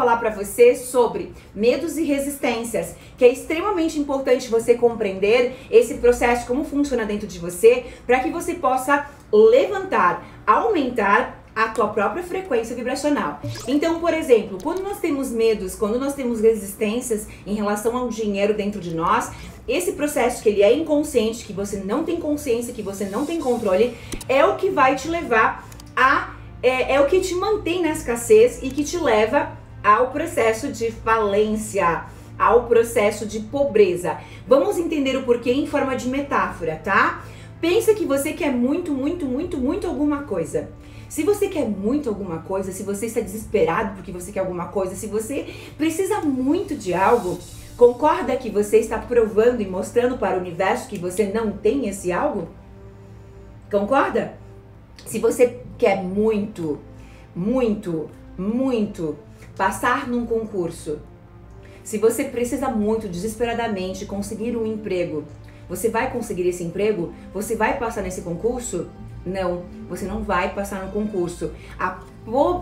Falar para você sobre medos e resistências, que é extremamente importante você compreender esse processo, como funciona dentro de você, para que você possa levantar, aumentar a tua própria frequência vibracional. Então, por exemplo, quando nós temos medos, quando nós temos resistências em relação ao dinheiro dentro de nós, esse processo que ele é inconsciente, que você não tem consciência, que você não tem controle, é o que vai te levar a é, é o que te mantém na escassez e que te leva ao processo de falência, ao processo de pobreza. Vamos entender o porquê em forma de metáfora, tá? Pensa que você quer muito, muito, muito, muito alguma coisa. Se você quer muito alguma coisa, se você está desesperado porque você quer alguma coisa, se você precisa muito de algo, concorda que você está provando e mostrando para o universo que você não tem esse algo? Concorda? Se você quer muito, muito, muito passar num concurso, se você precisa muito, desesperadamente, conseguir um emprego, você vai conseguir esse emprego? Você vai passar nesse concurso? Não, você não vai passar no concurso. A,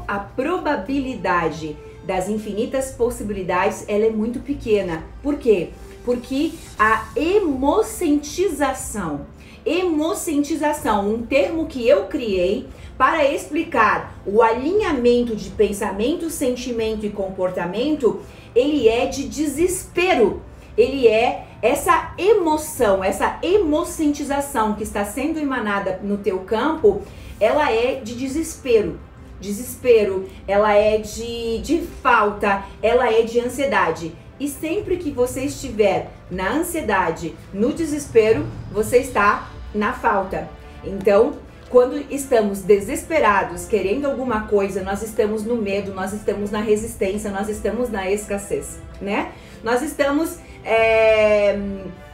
a probabilidade das infinitas possibilidades ela é muito pequena. Por quê? Porque a emocentização, emocentização, um termo que eu criei para explicar o alinhamento de pensamento, sentimento e comportamento, ele é de desespero. Ele é essa emoção, essa emocentização que está sendo emanada no teu campo, ela é de desespero. Desespero, ela é de, de falta, ela é de ansiedade. E sempre que você estiver na ansiedade, no desespero, você está na falta. Então, quando estamos desesperados, querendo alguma coisa, nós estamos no medo, nós estamos na resistência, nós estamos na escassez, né? Nós estamos, é,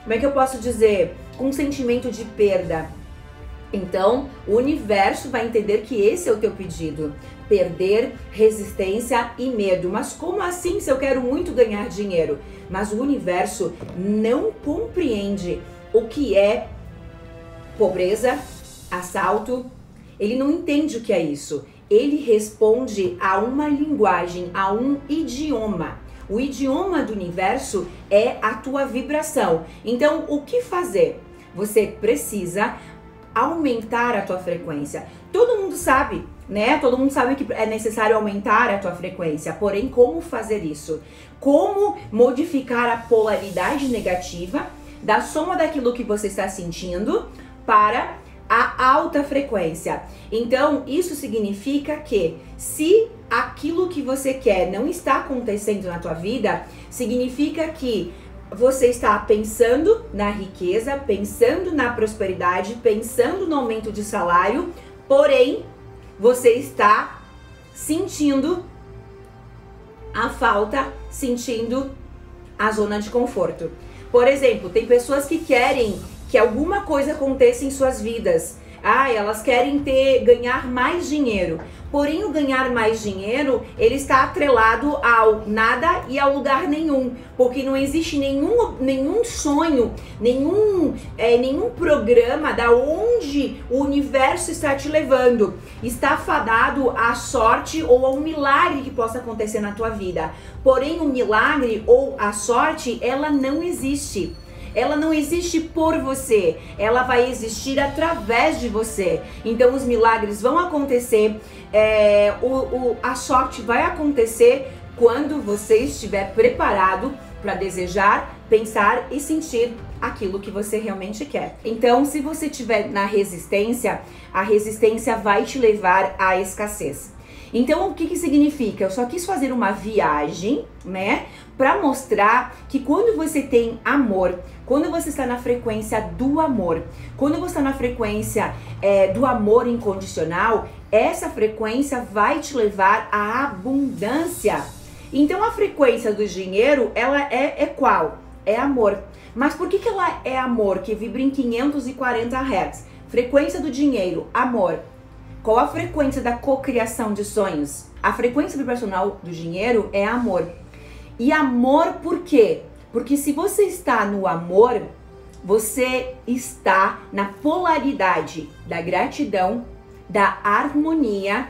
como é que eu posso dizer, com um sentimento de perda. Então, o universo vai entender que esse é o teu pedido. Perder, resistência e medo. Mas como assim se eu quero muito ganhar dinheiro? Mas o universo não compreende o que é pobreza, assalto, ele não entende o que é isso. Ele responde a uma linguagem, a um idioma. O idioma do universo é a tua vibração. Então, o que fazer? Você precisa aumentar a tua frequência. Todo mundo sabe, né? Todo mundo sabe que é necessário aumentar a tua frequência. Porém, como fazer isso? Como modificar a polaridade negativa da soma daquilo que você está sentindo para a alta frequência. Então, isso significa que se aquilo que você quer não está acontecendo na tua vida, significa que você está pensando na riqueza, pensando na prosperidade, pensando no aumento de salário, porém você está sentindo a falta, sentindo a zona de conforto. Por exemplo, tem pessoas que querem que alguma coisa aconteça em suas vidas. Ah, elas querem ter ganhar mais dinheiro. Porém, o ganhar mais dinheiro, ele está atrelado ao nada e ao lugar nenhum, porque não existe nenhum, nenhum sonho, nenhum, é, nenhum programa da onde o universo está te levando. Está fadado à sorte ou ao milagre que possa acontecer na tua vida. Porém, o milagre ou a sorte, ela não existe ela não existe por você, ela vai existir através de você. Então os milagres vão acontecer, é, o, o, a sorte vai acontecer quando você estiver preparado para desejar, pensar e sentir aquilo que você realmente quer. Então, se você estiver na resistência, a resistência vai te levar à escassez. Então, o que, que significa? Eu só quis fazer uma viagem, né? Para mostrar que quando você tem amor, quando você está na frequência do amor, quando você está na frequência é, do amor incondicional, essa frequência vai te levar à abundância. Então a frequência do dinheiro, ela é, é qual? É amor. Mas por que, que ela é amor, que vibra em 540 Hz? Frequência do dinheiro, amor. Qual a frequência da cocriação de sonhos? A frequência vibracional do dinheiro é amor. E amor por quê? Porque se você está no amor, você está na polaridade da gratidão, da harmonia.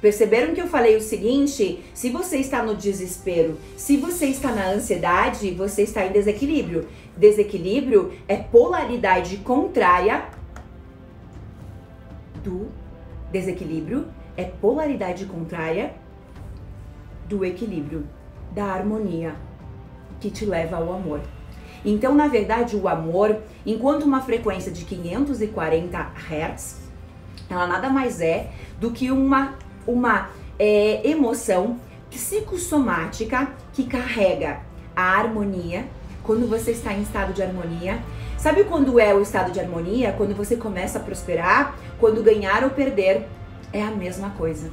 Perceberam que eu falei o seguinte? Se você está no desespero, se você está na ansiedade, você está em desequilíbrio. Desequilíbrio é polaridade contrária do desequilíbrio, é polaridade contrária do equilíbrio, da harmonia que te leva ao amor. Então, na verdade, o amor, enquanto uma frequência de 540 Hz, ela nada mais é do que uma, uma é, emoção psicossomática que carrega a harmonia quando você está em estado de harmonia. Sabe quando é o estado de harmonia? Quando você começa a prosperar, quando ganhar ou perder é a mesma coisa.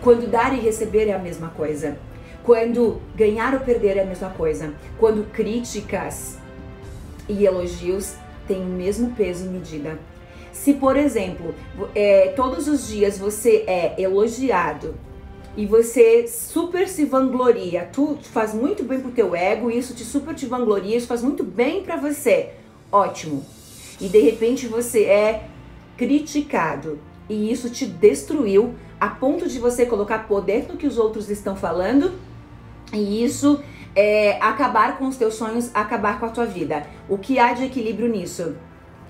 Quando dar e receber é a mesma coisa. Quando ganhar ou perder é a mesma coisa. Quando críticas e elogios têm o mesmo peso e medida. Se, por exemplo, é, todos os dias você é elogiado e você super se vangloria, tu faz muito bem pro teu ego, isso te super te vangloria, isso faz muito bem para você. Ótimo. E de repente você é criticado e isso te destruiu a ponto de você colocar poder no que os outros estão falando e isso é acabar com os teus sonhos, acabar com a tua vida. O que há de equilíbrio nisso?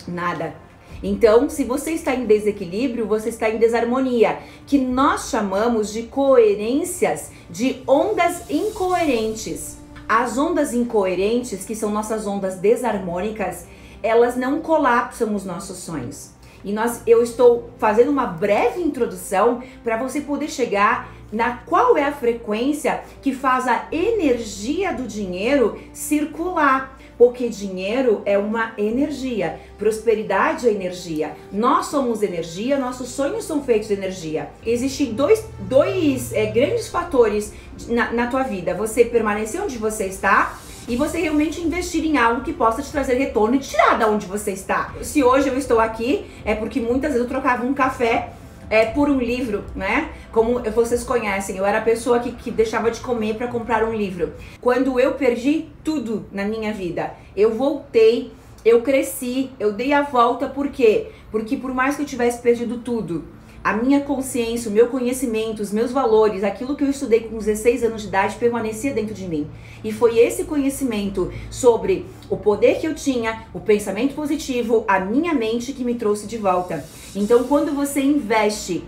Nada. Então, se você está em desequilíbrio, você está em desarmonia, que nós chamamos de coerências, de ondas incoerentes. As ondas incoerentes, que são nossas ondas desarmônicas, elas não colapsam os nossos sonhos. E nós, eu estou fazendo uma breve introdução para você poder chegar na qual é a frequência que faz a energia do dinheiro circular. Porque dinheiro é uma energia, prosperidade é energia. Nós somos energia, nossos sonhos são feitos de energia. Existem dois, dois é, grandes fatores na, na tua vida: você permanecer onde você está e você realmente investir em algo que possa te trazer retorno e tirar da onde você está. Se hoje eu estou aqui, é porque muitas vezes eu trocava um café é, por um livro, né? Como vocês conhecem, eu era a pessoa que, que deixava de comer para comprar um livro. Quando eu perdi tudo na minha vida, eu voltei, eu cresci, eu dei a volta, por quê? Porque por mais que eu tivesse perdido tudo, a minha consciência, o meu conhecimento, os meus valores, aquilo que eu estudei com 16 anos de idade permanecia dentro de mim. E foi esse conhecimento sobre o poder que eu tinha, o pensamento positivo, a minha mente que me trouxe de volta. Então, quando você investe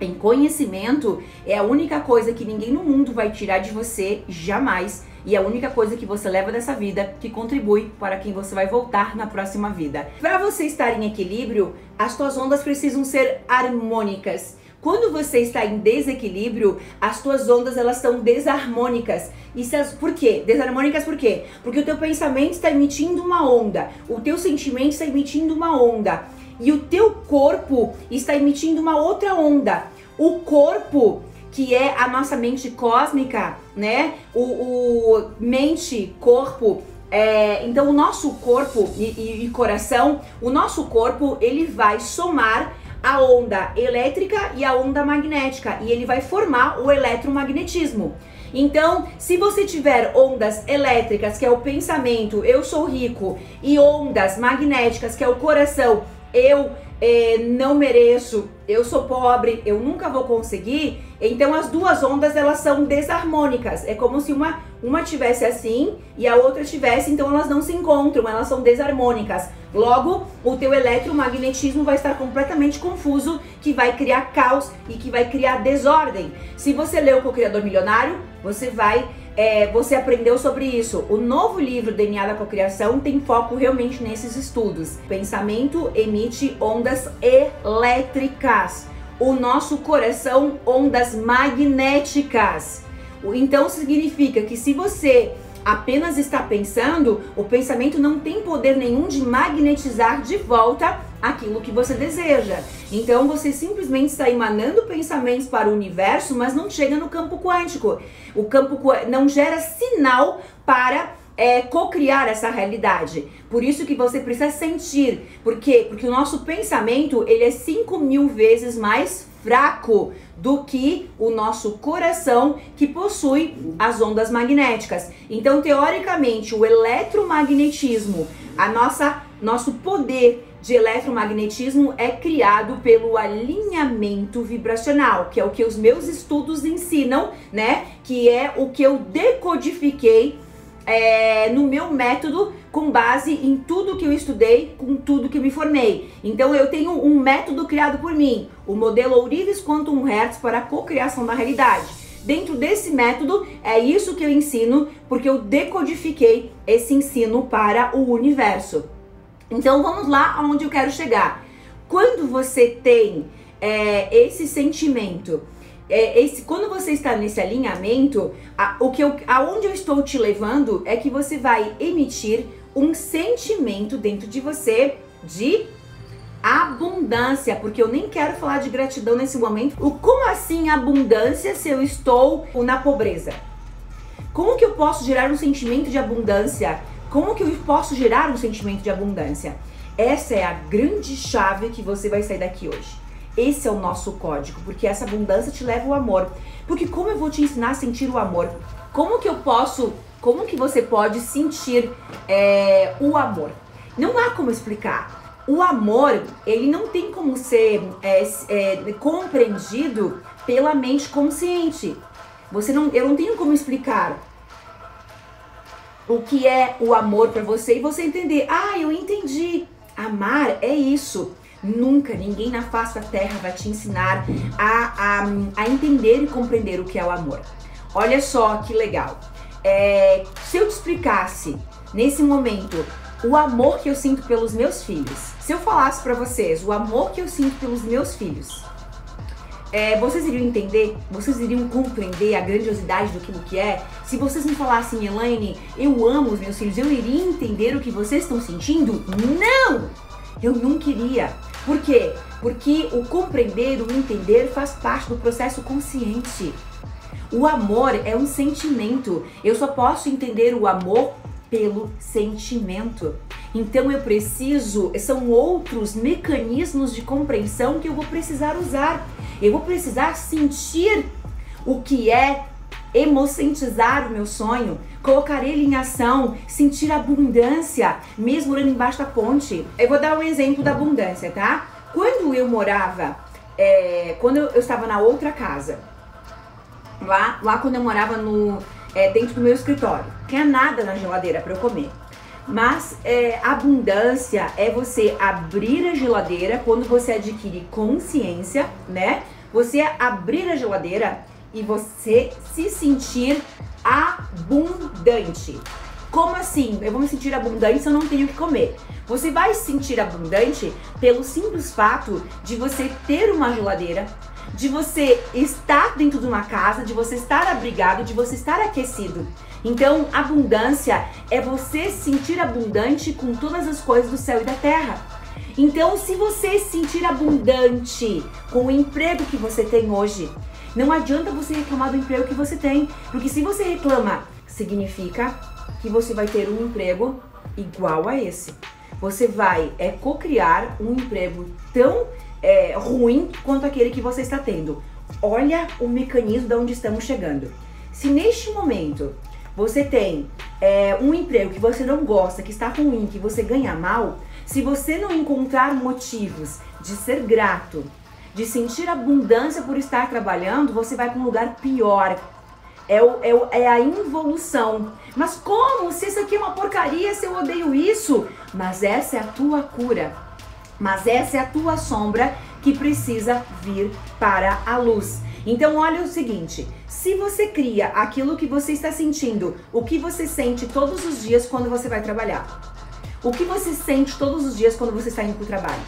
em conhecimento, é a única coisa que ninguém no mundo vai tirar de você jamais e é a única coisa que você leva dessa vida que contribui para quem você vai voltar na próxima vida. Para você estar em equilíbrio, as suas ondas precisam ser harmônicas. Quando você está em desequilíbrio, as tuas ondas elas são desarmônicas. E as, por quê? Desarmônicas por quê? Porque o teu pensamento está emitindo uma onda, o teu sentimento está emitindo uma onda e o teu corpo está emitindo uma outra onda. O corpo que é a nossa mente cósmica, né? O, o mente, corpo. É, então, o nosso corpo e, e, e coração, o nosso corpo, ele vai somar a onda elétrica e a onda magnética e ele vai formar o eletromagnetismo. Então, se você tiver ondas elétricas, que é o pensamento, eu sou rico, e ondas magnéticas, que é o coração, eu é, não mereço, eu sou pobre, eu nunca vou conseguir. Então as duas ondas elas são desarmônicas. É como se uma uma tivesse assim e a outra tivesse, então elas não se encontram, elas são desarmônicas. Logo, o teu eletromagnetismo vai estar completamente confuso, que vai criar caos e que vai criar desordem. Se você leu o Criador Milionário, você vai é, você aprendeu sobre isso. O novo livro DNA da Cocriação tem foco realmente nesses estudos. Pensamento emite ondas elétricas. O nosso coração, ondas magnéticas. Então significa que se você apenas está pensando, o pensamento não tem poder nenhum de magnetizar de volta aquilo que você deseja. Então você simplesmente está emanando pensamentos para o universo, mas não chega no campo quântico. O campo não gera sinal para é, co-criar essa realidade. Por isso que você precisa sentir. Por quê? Porque o nosso pensamento ele é 5 mil vezes mais fraco do que o nosso coração que possui as ondas magnéticas. Então, teoricamente, o eletromagnetismo, a nossa nosso poder de eletromagnetismo é criado pelo alinhamento vibracional, que é o que os meus estudos ensinam, né? Que é o que eu decodifiquei é, no meu método com base em tudo que eu estudei, com tudo que eu me formei. Então eu tenho um método criado por mim, o modelo Ourives Quantum Hertz para a cocriação da realidade. Dentro desse método é isso que eu ensino, porque eu decodifiquei esse ensino para o universo. Então vamos lá aonde eu quero chegar. Quando você tem é, esse sentimento, é, esse, quando você está nesse alinhamento, a, o que eu, aonde eu estou te levando é que você vai emitir um sentimento dentro de você de abundância, porque eu nem quero falar de gratidão nesse momento. O como assim abundância se eu estou na pobreza? Como que eu posso gerar um sentimento de abundância como que eu posso gerar um sentimento de abundância? Essa é a grande chave que você vai sair daqui hoje. Esse é o nosso código, porque essa abundância te leva ao amor. Porque como eu vou te ensinar a sentir o amor? Como que eu posso, como que você pode sentir é, o amor? Não há como explicar. O amor, ele não tem como ser é, é, compreendido pela mente consciente. Você não, eu não tenho como explicar o que é o amor para você e você entender, ah, eu entendi. Amar é isso. Nunca ninguém na face da terra vai te ensinar a, a, a entender e compreender o que é o amor. Olha só que legal. É, se eu te explicasse nesse momento o amor que eu sinto pelos meus filhos, se eu falasse para vocês o amor que eu sinto pelos meus filhos, é, vocês iriam entender, vocês iriam compreender a grandiosidade do que é? Se vocês me falassem, Elaine, eu amo os meus filhos, eu iria entender o que vocês estão sentindo? Não! Eu não queria. Por quê? Porque o compreender, o entender faz parte do processo consciente. O amor é um sentimento. Eu só posso entender o amor pelo sentimento. Então eu preciso, são outros mecanismos de compreensão que eu vou precisar usar. Eu vou precisar sentir o que é emocentizar o meu sonho, colocar ele em ação, sentir abundância, mesmo olhando embaixo da ponte. Eu vou dar um exemplo da abundância, tá? Quando eu morava, é, quando eu, estava na outra casa, lá, lá quando eu morava no, é, dentro do meu escritório, tinha nada na geladeira para eu comer. Mas é, abundância é você abrir a geladeira quando você adquire consciência, né? Você abrir a geladeira e você se sentir abundante. Como assim? Eu vou me sentir abundante se eu não tenho o que comer. Você vai se sentir abundante pelo simples fato de você ter uma geladeira, de você estar dentro de uma casa, de você estar abrigado, de você estar aquecido. Então, abundância é você se sentir abundante com todas as coisas do céu e da terra. Então, se você se sentir abundante com o emprego que você tem hoje, não adianta você reclamar do emprego que você tem, porque se você reclama, significa que você vai ter um emprego igual a esse. Você vai é, co-criar um emprego tão é, ruim quanto aquele que você está tendo. Olha o mecanismo de onde estamos chegando. Se neste momento você tem é, um emprego que você não gosta, que está ruim, que você ganha mal, se você não encontrar motivos de ser grato, de sentir abundância por estar trabalhando, você vai para um lugar pior. É, o, é, o, é a involução. Mas como? Se isso aqui é uma porcaria, se eu odeio isso. Mas essa é a tua cura. Mas essa é a tua sombra que precisa vir para a luz. Então, olha o seguinte: se você cria aquilo que você está sentindo, o que você sente todos os dias quando você vai trabalhar, o que você sente todos os dias quando você está indo para o trabalho.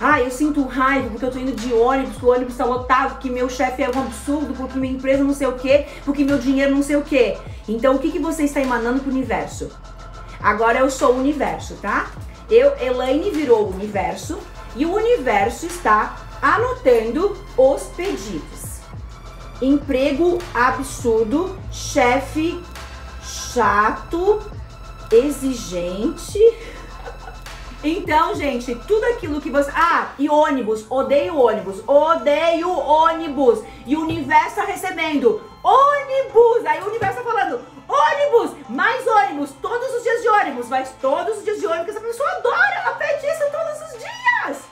Ah, eu sinto raiva porque eu tô indo de ônibus, o ônibus está lotado, porque meu chefe é um absurdo, porque minha empresa não sei o quê, porque meu dinheiro não sei o quê. Então, o que, que você está emanando para o universo? Agora eu sou o universo, tá? Eu, Elaine virou o universo E o universo está anotando os pedidos. Emprego absurdo, chefe chato, exigente. Então, gente, tudo aquilo que você. Ah, e ônibus, odeio ônibus, odeio ônibus. E o universo tá recebendo ônibus. Aí o universo tá falando ônibus, mais ônibus, todos os dias de ônibus, mas todos os dias de ônibus. Essa pessoa adora, ela pede isso todos os dias.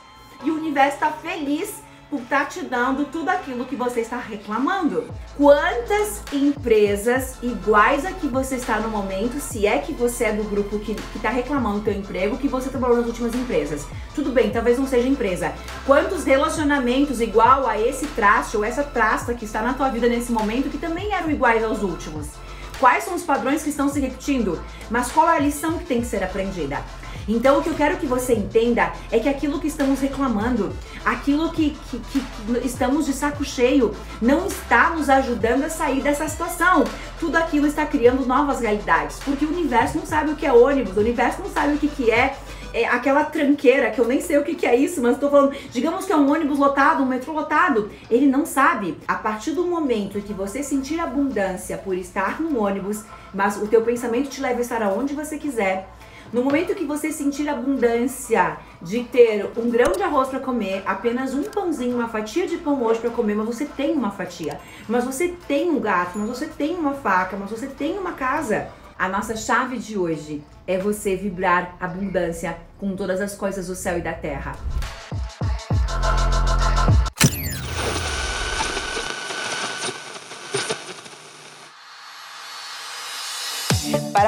E o universo tá feliz por estar tá te dando tudo aquilo que você está reclamando. Quantas empresas iguais a que você está no momento, se é que você é do grupo que está reclamando do teu emprego, que você trabalhou nas últimas empresas? Tudo bem, talvez não seja empresa. Quantos relacionamentos igual a esse traste ou essa trasta que está na tua vida nesse momento que também eram iguais aos últimos? Quais são os padrões que estão se repetindo? Mas qual é a lição que tem que ser aprendida? Então, o que eu quero que você entenda é que aquilo que estamos reclamando, aquilo que, que, que, estamos de saco cheio, não está nos ajudando a sair dessa situação. Tudo aquilo está criando novas realidades, porque o universo não sabe o que é ônibus, o universo não sabe o que, que é é, aquela tranqueira, que eu nem sei o que, que é isso, mas estou falando, digamos que é um ônibus lotado, um metrô lotado, ele não sabe. A partir do momento que você sentir abundância por estar no ônibus, mas o teu pensamento te leva a estar aonde você quiser, no momento que você sentir abundância de ter um grão de arroz para comer, apenas um pãozinho, uma fatia de pão hoje para comer, mas você tem uma fatia, mas você tem um gato, mas você tem uma faca, mas você tem uma casa. A nossa chave de hoje é você vibrar abundância com todas as coisas do céu e da terra.